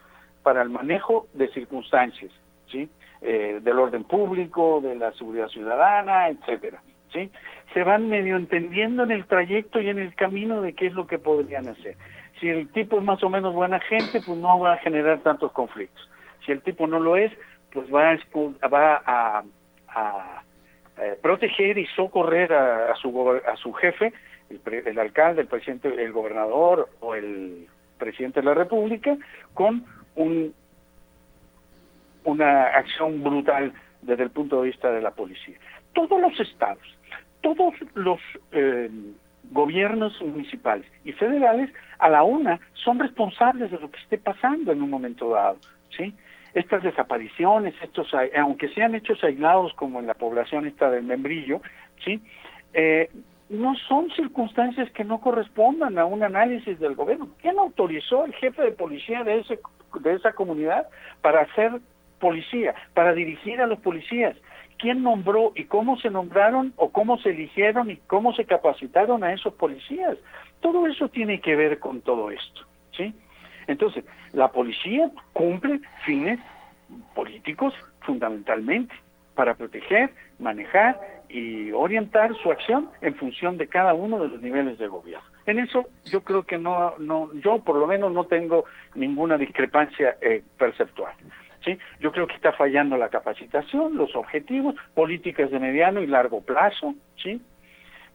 para el manejo de circunstancias, ¿sí? del orden público, de la seguridad ciudadana, etcétera, ¿sí? se van medio entendiendo en el trayecto y en el camino de qué es lo que podrían hacer. Si el tipo es más o menos buena gente, pues no va a generar tantos conflictos. Si el tipo no lo es, pues va a, va a, proteger y socorrer a, su, a su jefe, el, alcalde, el presidente, el gobernador o el presidente de la República, con un, una acción brutal desde el punto de vista de la policía. Todos los estados, todos los eh, gobiernos municipales y federales a la una son responsables de lo que esté pasando en un momento dado, ¿sí? Estas desapariciones, estos, aunque sean hechos aislados como en la población esta del membrillo, ¿sí? Eh, no son circunstancias que no correspondan a un análisis del gobierno. ¿Quién autorizó al jefe de policía de, ese, de esa comunidad para hacer policía, para dirigir a los policías? Quién nombró y cómo se nombraron o cómo se eligieron y cómo se capacitaron a esos policías. Todo eso tiene que ver con todo esto, ¿sí? Entonces, la policía cumple fines políticos fundamentalmente para proteger, manejar y orientar su acción en función de cada uno de los niveles de gobierno. En eso yo creo que no, no yo por lo menos no tengo ninguna discrepancia eh, perceptual. ¿Sí? Yo creo que está fallando la capacitación, los objetivos, políticas de mediano y largo plazo, ¿sí?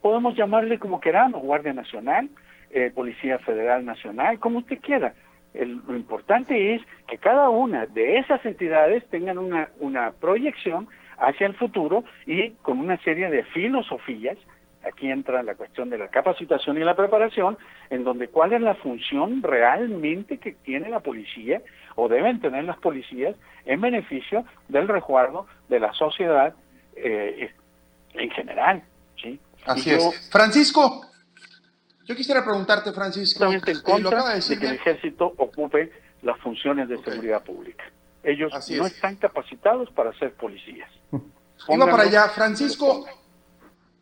Podemos llamarle como queramos, Guardia Nacional, eh, Policía Federal Nacional, como usted quiera. lo importante es que cada una de esas entidades tengan una, una proyección hacia el futuro y con una serie de filosofías aquí entra la cuestión de la capacitación y la preparación, en donde cuál es la función realmente que tiene la policía o deben tener las policías en beneficio del resguardo de la sociedad eh, en general. ¿sí? Así es. Francisco, yo quisiera preguntarte, Francisco, en contra de, que el ejército ocupe las funciones de seguridad pública. Ellos no están capacitados para ser policías. Iba para allá, Francisco.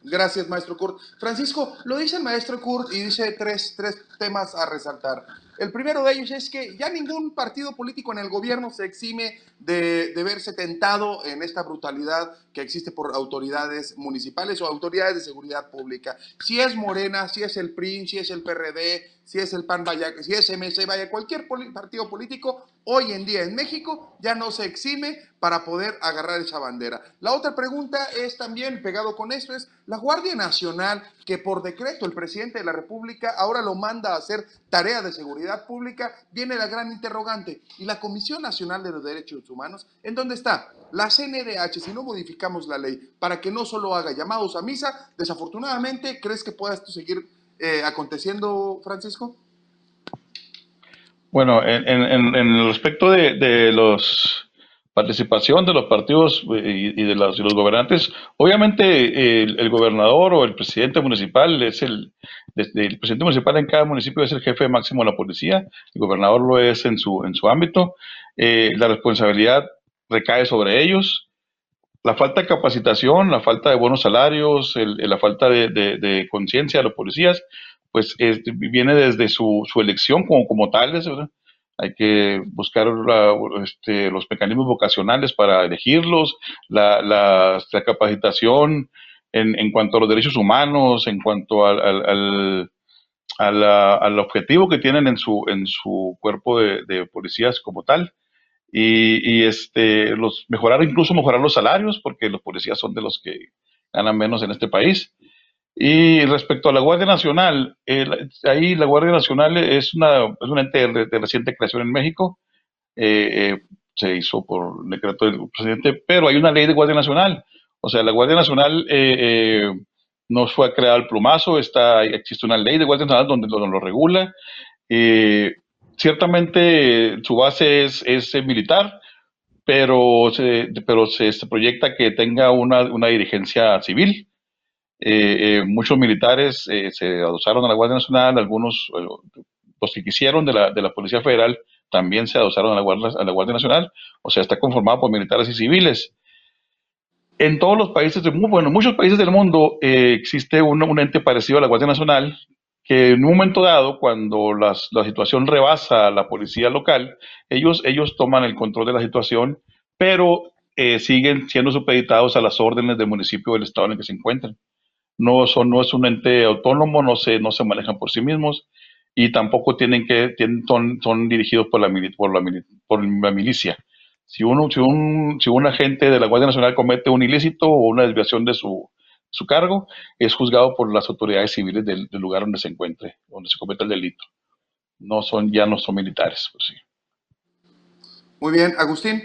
Gracias, maestro Kurt. Francisco, lo dice el maestro Kurt y dice tres, tres temas a resaltar. El primero de ellos es que ya ningún partido político en el gobierno se exime de, de, verse tentado en esta brutalidad que existe por autoridades municipales o autoridades de seguridad pública. Si es Morena, si es el PRI, si es el PRD, si es el PAN, vaya, si es MC, vaya, cualquier partido político, hoy en día en México ya no se exime para poder agarrar esa bandera. La otra pregunta es también, pegado con esto, es la Guardia Nacional, que por decreto el presidente de la República ahora lo manda a hacer tarea de seguridad pública, viene la gran interrogante. ¿Y la Comisión Nacional de los Derechos Humanos? ¿En dónde está? La CNDH, si no modificamos la ley para que no solo haga llamados a misa, desafortunadamente, ¿crees que pueda esto seguir eh, aconteciendo, Francisco? Bueno, en, el respecto de, de los participación de los partidos eh, y, de, los, gobernantes, obviamente el, gobernador o el presidente municipal es el, el presidente municipal en cada municipio es el jefe máximo de la policía, el gobernador lo es en su, en su ámbito, eh, la responsabilidad recae sobre ellos, la falta de capacitación, la falta de buenos salarios, la falta de, conciencia de los policías, pues viene desde su, elección como, como tales, Hay que buscar este, los mecanismos vocacionales para elegirlos, la, la, capacitación en, en, cuanto a los derechos humanos, en cuanto al, al, al, al objetivo que tienen en su, en su cuerpo de policías como tal y, este, los, mejorar, incluso mejorar los salarios, porque los policías son de los que ganan menos en este país. Y respecto a la Guardia Nacional, ahí la Guardia Nacional es, una, es un ente de, reciente creación en México, eh, eh, se hizo por decreto del presidente, pero hay una ley de Guardia Nacional. O sea, la Guardia Nacional eh, no fue creada al plumazo, está, existe una ley de Guardia Nacional donde, donde lo regula ciertamente su base es, es militar, pero se, pero se, proyecta que tenga una, una dirigencia civil. Eh, eh, muchos militares eh, se adosaron a la Guardia Nacional, algunos, los que quisieron de la, de la Policía Federal, también se adosaron a la, Guardia, a la Guardia Nacional, o sea, está conformado por militares y civiles. En todos los países, de, bueno, muchos países del mundo existe un, un, ente parecido a la Guardia Nacional, que en un momento dado, cuando la situación rebasa a la policía local, ellos, ellos toman el control de la situación, pero eh, siguen siendo supeditados a las órdenes del municipio o del estado en el que se encuentran. No, son, no es un ente autónomo, no se, no se manejan por sí mismos y tampoco tienen que, tienen, son, son dirigidos por la, por, la, por la milicia. Si, uno, si, un, si un agente de la Guardia Nacional comete un ilícito o una desviación de su, su cargo, es juzgado por las autoridades civiles del, lugar donde se encuentre, donde se comete el delito. No son, ya no son militares, pues sí. Muy bien, Agustín.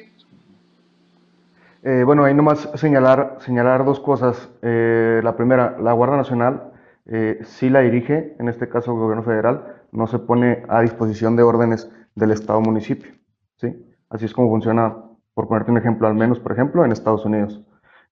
Eh, bueno, ahí nomás señalar, señalar dos cosas. Eh, la primera, la Guardia Nacional eh, sí la dirige, en este caso el gobierno federal, no se pone a disposición de órdenes del Estado municipio. ¿sí? Así es como funciona, por ponerte un ejemplo, al menos, por ejemplo, en Estados Unidos.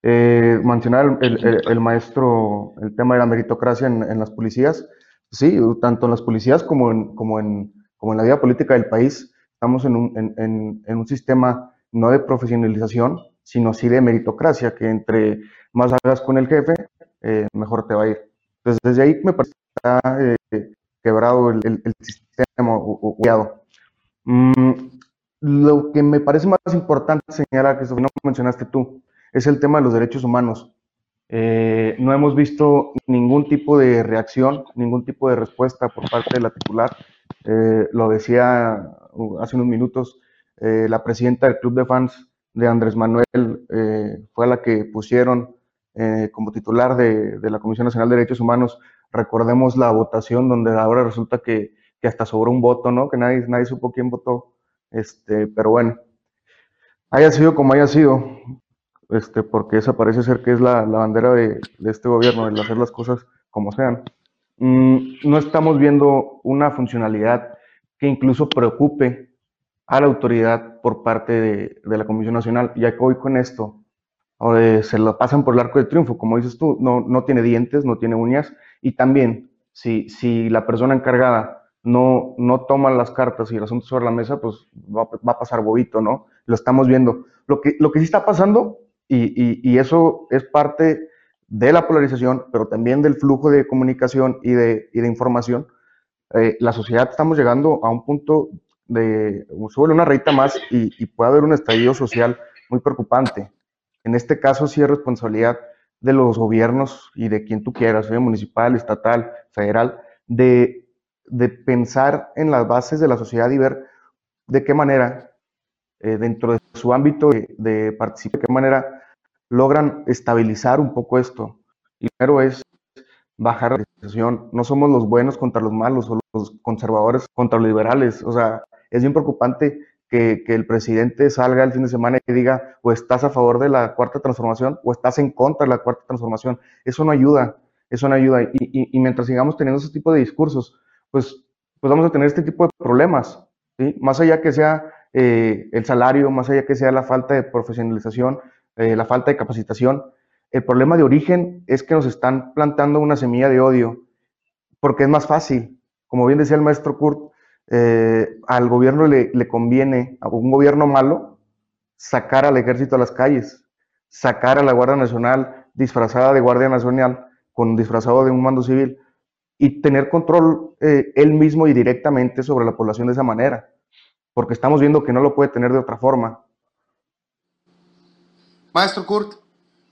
Eh, mencionar el, maestro el tema de la meritocracia en, las policías. Sí, tanto en las policías como en, como en, como en la vida política del país, estamos en un, en, en un sistema no de profesionalización, sino sí de meritocracia, que entre más hagas con el jefe, eh, mejor te va a ir. Entonces, desde ahí me parece que está eh, quebrado el, el, sistema o, mm, lo que me parece más importante señalar, que no mencionaste tú, es el tema de los derechos humanos. Eh, no hemos visto ningún tipo de reacción, ningún tipo de respuesta por parte de la titular. Eh, lo decía uh, hace unos minutos, eh, la presidenta del club de fans de Andrés Manuel fue la que pusieron como titular de, la Comisión Nacional de Derechos Humanos. Recordemos la votación donde ahora resulta que, que hasta sobró un voto, ¿no? Que nadie, nadie supo quién votó. Este, pero bueno, haya sido como haya sido, este, porque esa parece ser que es la, bandera de, este gobierno, el hacer las cosas como sean. Mm, no estamos viendo una funcionalidad que incluso preocupe a la autoridad por parte de, la Comisión Nacional. Ya que hoy con esto se lo pasan por el arco de triunfo, como dices tú, no, no tiene dientes, no tiene uñas, y también si, si la persona encargada no, no toma las cartas y el asunto sobre la mesa, pues va, a pasar bobito, ¿no? Lo estamos viendo. Lo que, lo que sí está pasando, y, y, eso es parte de la polarización, pero también del flujo de comunicación y de, y de información, eh, la sociedad estamos llegando a un punto de, sube una reita más y, puede haber un estallido social muy preocupante. En este caso sí es responsabilidad de los gobiernos y de quien tú quieras, municipal, estatal, federal, de, pensar en las bases de la sociedad y ver de qué manera, eh, dentro de su ámbito de, de participar, de qué manera logran estabilizar un poco esto. Y primero es bajar la organización. No somos los buenos contra los malos o los conservadores contra los liberales. O sea, es bien preocupante que, el presidente salga el fin de semana y diga o estás a favor de la cuarta transformación o estás en contra de la cuarta transformación. Eso no ayuda, eso no ayuda. Y, mientras sigamos teniendo ese tipo de discursos, pues, pues vamos a tener este tipo de problemas. ¿sí? Más allá que sea eh, el salario, más allá que sea la falta de profesionalización, eh, la falta de capacitación, el problema de origen es que nos están plantando una semilla de odio, porque es más fácil. Como bien decía el maestro Kurt, eh, al gobierno le, conviene, a un gobierno malo, sacar al ejército a las calles, sacar a la Guardia Nacional disfrazada de Guardia Nacional, con disfrazado de un mando civil, y tener control eh, él mismo y directamente sobre la población de esa manera, porque estamos viendo que no lo puede tener de otra forma. Maestro Kurt,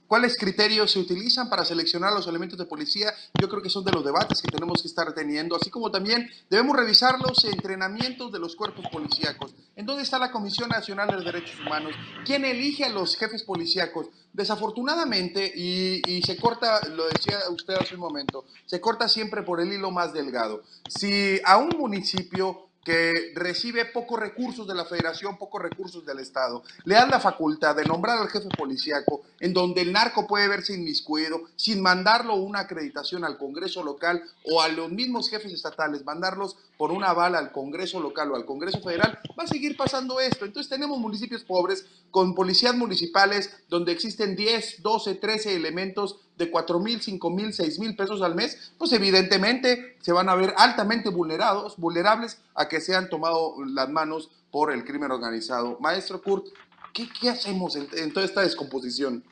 ¿Cuáles criterios se utilizan para seleccionar los elementos de policía? Yo creo que son de los debates que tenemos que estar teniendo, así como también debemos revisar los entrenamientos de los cuerpos policíacos. ¿En dónde está la Comisión Nacional de Derechos Humanos? ¿Quién elige a los jefes policíacos? Desafortunadamente, y, y se corta, lo decía usted hace un momento, se corta siempre por el hilo más delgado. Si a un municipio que recibe pocos recursos de la federación, pocos recursos del Estado, le dan la facultad de nombrar al jefe policíaco, en donde el narco puede verse inmiscuido, sin mandarlo una acreditación al Congreso local o a los mismos jefes estatales, mandarlos por una bala al Congreso local o al Congreso federal, va a seguir pasando esto. Entonces tenemos municipios pobres con policías municipales donde existen 10, 12, 13 elementos de 4 mil, 5 mil, 6 mil pesos al mes, pues evidentemente se van a ver altamente vulnerados, vulnerables a que sean tomado las manos por el crimen organizado. Maestro Kurt, ¿qué, hacemos en, toda esta descomposición?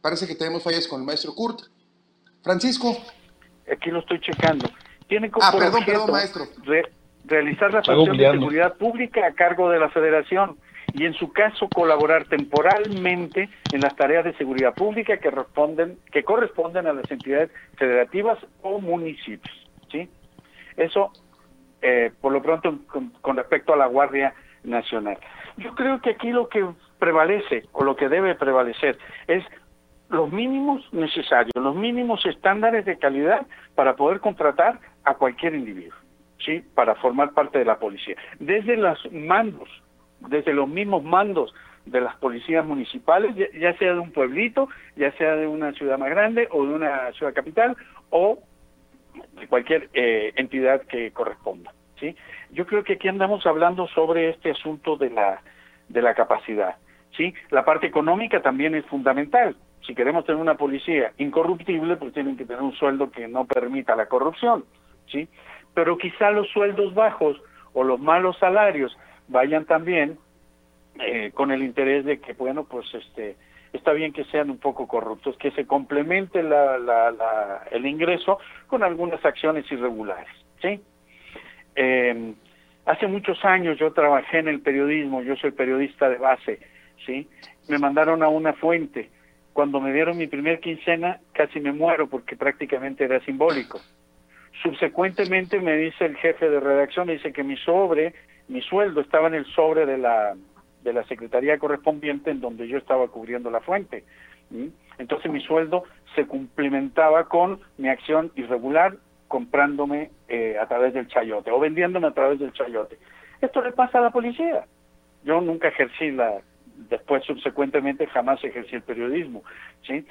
Parece que tenemos fallas con el maestro Kurt. Francisco. Aquí lo estoy checando. Tiene como ah, perdón, perdón, maestro. realizar la función de seguridad pública a cargo de la federación y en su caso colaborar temporalmente en las tareas de seguridad pública que responden que corresponden a las entidades federativas o municipios sí eso eh, por lo pronto con, respecto a la Guardia Nacional yo creo que aquí lo que prevalece o lo que debe prevalecer es los mínimos necesarios los mínimos estándares de calidad para poder contratar a cualquier individuo sí para formar parte de la policía desde los mandos desde los mismos mandos de las policías municipales, ya, sea de un pueblito, ya sea de una ciudad más grande o de una ciudad capital o de cualquier eh, entidad que corresponda. ¿sí? Yo creo que aquí andamos hablando sobre este asunto de la, de la capacidad. ¿sí? La parte económica también es fundamental. Si queremos tener una policía incorruptible, pues tienen que tener un sueldo que no permita la corrupción. ¿sí? Pero quizá los sueldos bajos o los malos salarios vayan también eh, con el interés de que, bueno, pues este está bien que sean un poco corruptos, que se complemente la, la, el ingreso con algunas acciones irregulares, ¿sí? Eh, hace muchos años yo trabajé en el periodismo, yo soy periodista de base, ¿sí? Me mandaron a una fuente. Cuando me dieron mi primer quincena, casi me muero porque prácticamente era simbólico. Subsecuentemente me dice el jefe de redacción, dice que mi sobre mi sueldo estaba en el sobre de la, de la secretaría correspondiente en donde yo estaba cubriendo la fuente. Entonces mi sueldo se complementaba con mi acción irregular comprándome eh, a través del chayote o vendiéndome a través del chayote. Esto le pasa a la policía. Yo nunca ejercí la, después subsecuentemente jamás ejercí el periodismo, ¿sí?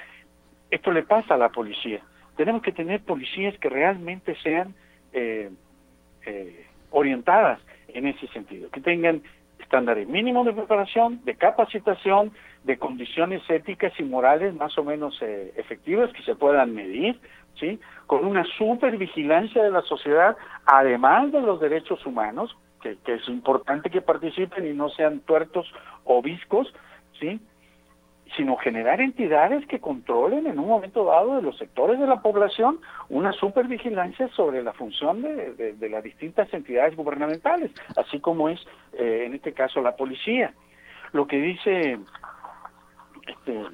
Esto le pasa a la policía. Tenemos que tener policías que realmente sean eh, eh, orientadas en ese sentido, que tengan estándares mínimos de preparación, de capacitación, de condiciones éticas y morales más o menos eh, efectivas que se puedan medir, ¿sí? Con una supervigilancia de la sociedad, además de los derechos humanos, que, es importante que participen y no sean tuertos o viscos, ¿sí? sino generar entidades que controlen en un momento dado de los sectores de la población una supervigilancia sobre la función de, de, las distintas entidades gubernamentales, así como es eh, en este caso la policía. Lo que dice este,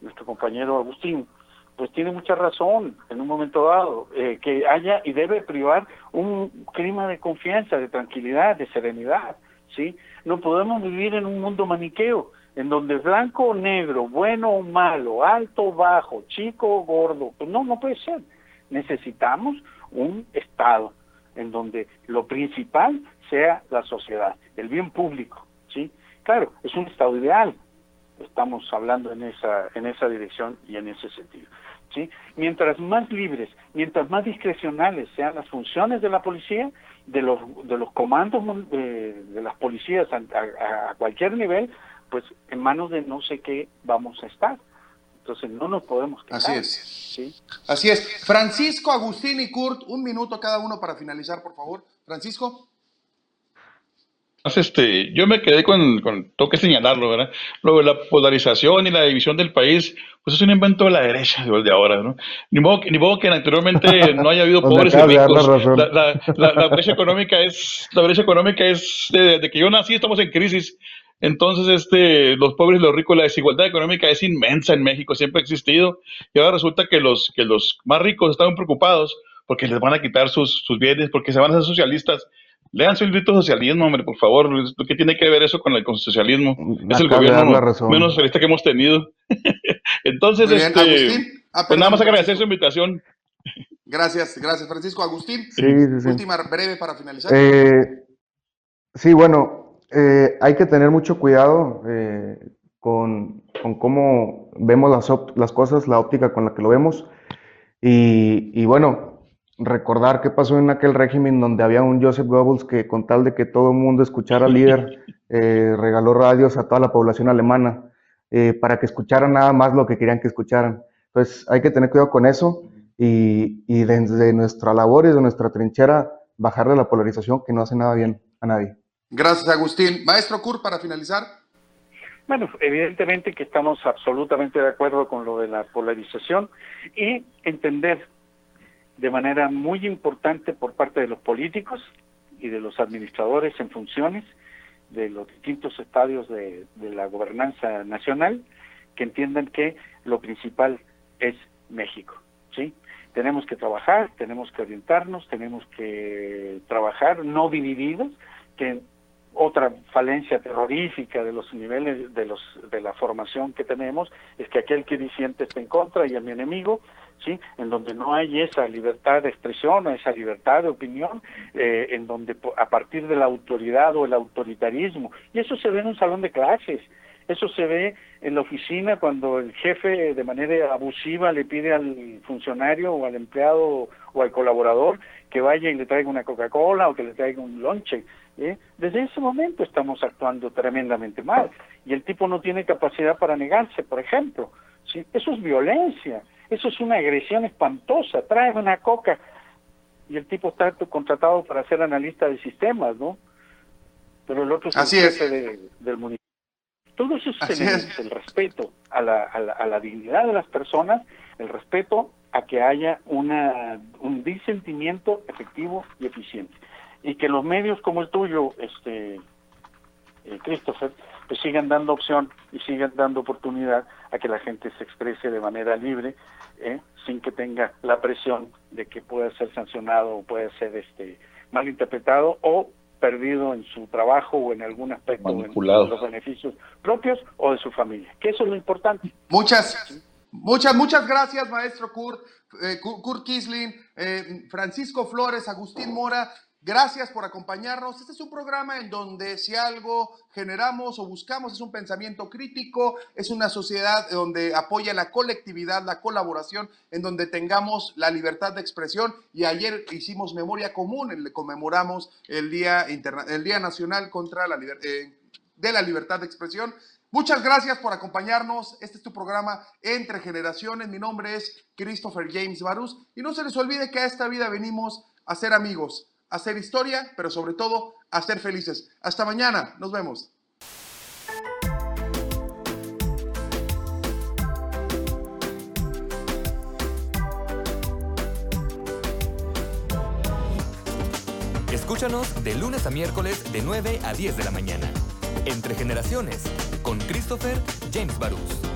nuestro compañero Agustín, pues tiene mucha razón en un momento dado, eh, que haya y debe privar un clima de confianza, de tranquilidad, de serenidad, ¿sí? No podemos vivir en un mundo maniqueo, en donde blanco o negro, bueno o malo, alto o bajo, chico o gordo, pues no, no puede ser. Necesitamos un Estado en donde lo principal sea la sociedad, el bien público, ¿sí? Claro, es un Estado ideal, estamos hablando en esa, en esa dirección y en ese sentido. ¿Sí? Mientras más libres, mientras más discrecionales sean las funciones de la policía, de los, de los comandos de, de las policías a, a, cualquier nivel, pues en manos de no sé qué vamos a estar. Entonces no nos podemos quedar. Así es. ¿sí? Así es. Francisco, Agustín y Kurt, un minuto cada uno para finalizar, por favor. Francisco este, yo me quedé con, con, tengo que señalarlo, ¿verdad? Lo de la polarización y la división del país, pues es un invento de la derecha de ahora, ¿no? Ni modo, ni modo que anteriormente no haya habido pobres y ricos. La, la, la, brecha económica es, la brecha económica es, de, que yo nací estamos en crisis. Entonces, este, los pobres y los ricos, la desigualdad económica es inmensa en México, siempre ha existido. Y ahora resulta que los, que los más ricos están preocupados porque les van a quitar sus, sus bienes, porque se van a hacer socialistas Lean su librito socialismo, hombre, por favor. ¿Qué tiene que ver eso con el, socialismo? es el gobierno menos socialista que hemos tenido. Entonces, este, ah, pues nada más agradecer su invitación. Gracias, gracias, Francisco. Agustín, última breve para finalizar. Eh, sí, bueno, eh, hay que tener mucho cuidado eh, con, con, cómo vemos las, las, cosas, la óptica con la que lo vemos. Y, y bueno, recordar qué pasó en aquel régimen donde había un Joseph Goebbels que con tal de que todo el mundo escuchara al líder, eh, regaló radios a toda la población alemana eh, para que escucharan nada más lo que querían que escucharan. Entonces hay que tener cuidado con eso y, y desde nuestra labor y de nuestra trinchera bajarle la polarización que no hace nada bien a nadie. Gracias Agustín. Maestro Kur, para finalizar. Bueno, evidentemente que estamos absolutamente de acuerdo con lo de la polarización y entender de manera muy importante por parte de los políticos y de los administradores en funciones de los distintos estadios de, la gobernanza nacional que entiendan que lo principal es México, ¿sí? Tenemos que trabajar, tenemos que orientarnos, tenemos que trabajar no divididos, que otra falencia terrorífica de los niveles de los de la formación que tenemos es que aquel que disiente está en contra y es mi enemigo ¿sí? En donde no hay esa libertad de expresión, esa libertad de opinión, eh, en donde a partir de la autoridad o el autoritarismo, y eso se ve en un salón de clases, eso se ve en la oficina cuando el jefe de manera abusiva le pide al funcionario o al empleado o al colaborador que vaya y le traiga una Coca-Cola o que le traiga un lonche. ¿eh? Desde ese momento estamos actuando tremendamente mal y el tipo no tiene capacidad para negarse, por ejemplo. ¿sí? Eso es violencia. Eso es una agresión espantosa. Trae una coca y el tipo está contratado para ser analista de sistemas, ¿no? Pero el otro es el jefe del municipio. Todo eso es el, respeto a la, a, la, dignidad de las personas, el respeto a que haya una, un disentimiento efectivo y eficiente. Y que los medios como el tuyo, este eh, Christopher, pues sigan dando opción y sigan dando oportunidad a que la gente se exprese de manera libre, ¿eh? sin que tenga la presión de que pueda ser sancionado o pueda ser este mal interpretado o perdido en su trabajo o en algún aspecto de los beneficios propios o de su familia, que eso es lo importante. Muchas, muchas, muchas gracias, maestro Kurt, eh, Kurt Kisling, eh, Francisco Flores, Agustín Mora. Gracias por acompañarnos. Este es un programa en donde si algo generamos o buscamos es un pensamiento crítico, es una sociedad donde apoya la colectividad, la colaboración, en donde tengamos la libertad de expresión. Y ayer hicimos memoria común, le conmemoramos el Día, Interna el Día Nacional contra la eh, de la Libertad de Expresión. Muchas gracias por acompañarnos. Este es tu programa Entre Generaciones. Mi nombre es Christopher James Barus. Y no se les olvide que a esta vida venimos a ser amigos hacer historia, pero sobre todo a ser felices. Hasta mañana, nos vemos. Escúchanos de lunes a miércoles de 9 a 10 de la mañana. Entre generaciones, con Christopher James Barús.